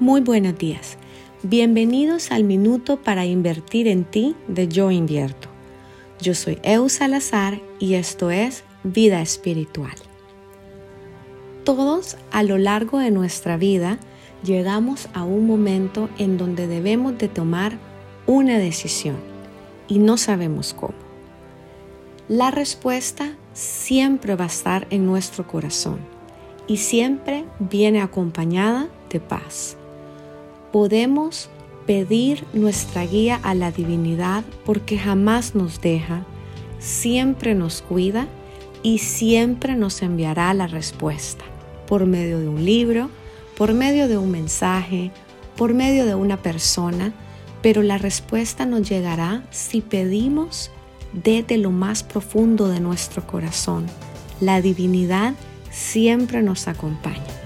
Muy buenos días. Bienvenidos al Minuto para Invertir en Ti de Yo Invierto. Yo soy Eu Salazar y esto es Vida Espiritual. Todos a lo largo de nuestra vida llegamos a un momento en donde debemos de tomar una decisión y no sabemos cómo. La respuesta siempre va a estar en nuestro corazón y siempre viene acompañada de paz podemos pedir nuestra guía a la divinidad porque jamás nos deja, siempre nos cuida y siempre nos enviará la respuesta por medio de un libro, por medio de un mensaje, por medio de una persona, pero la respuesta nos llegará si pedimos desde lo más profundo de nuestro corazón. La divinidad siempre nos acompaña.